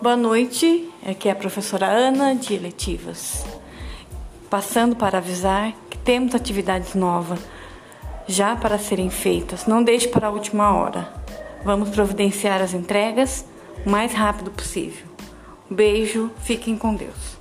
Boa noite, aqui é a professora Ana de Eletivas. Passando para avisar que temos atividades novas já para serem feitas. Não deixe para a última hora. Vamos providenciar as entregas o mais rápido possível. Um beijo, fiquem com Deus.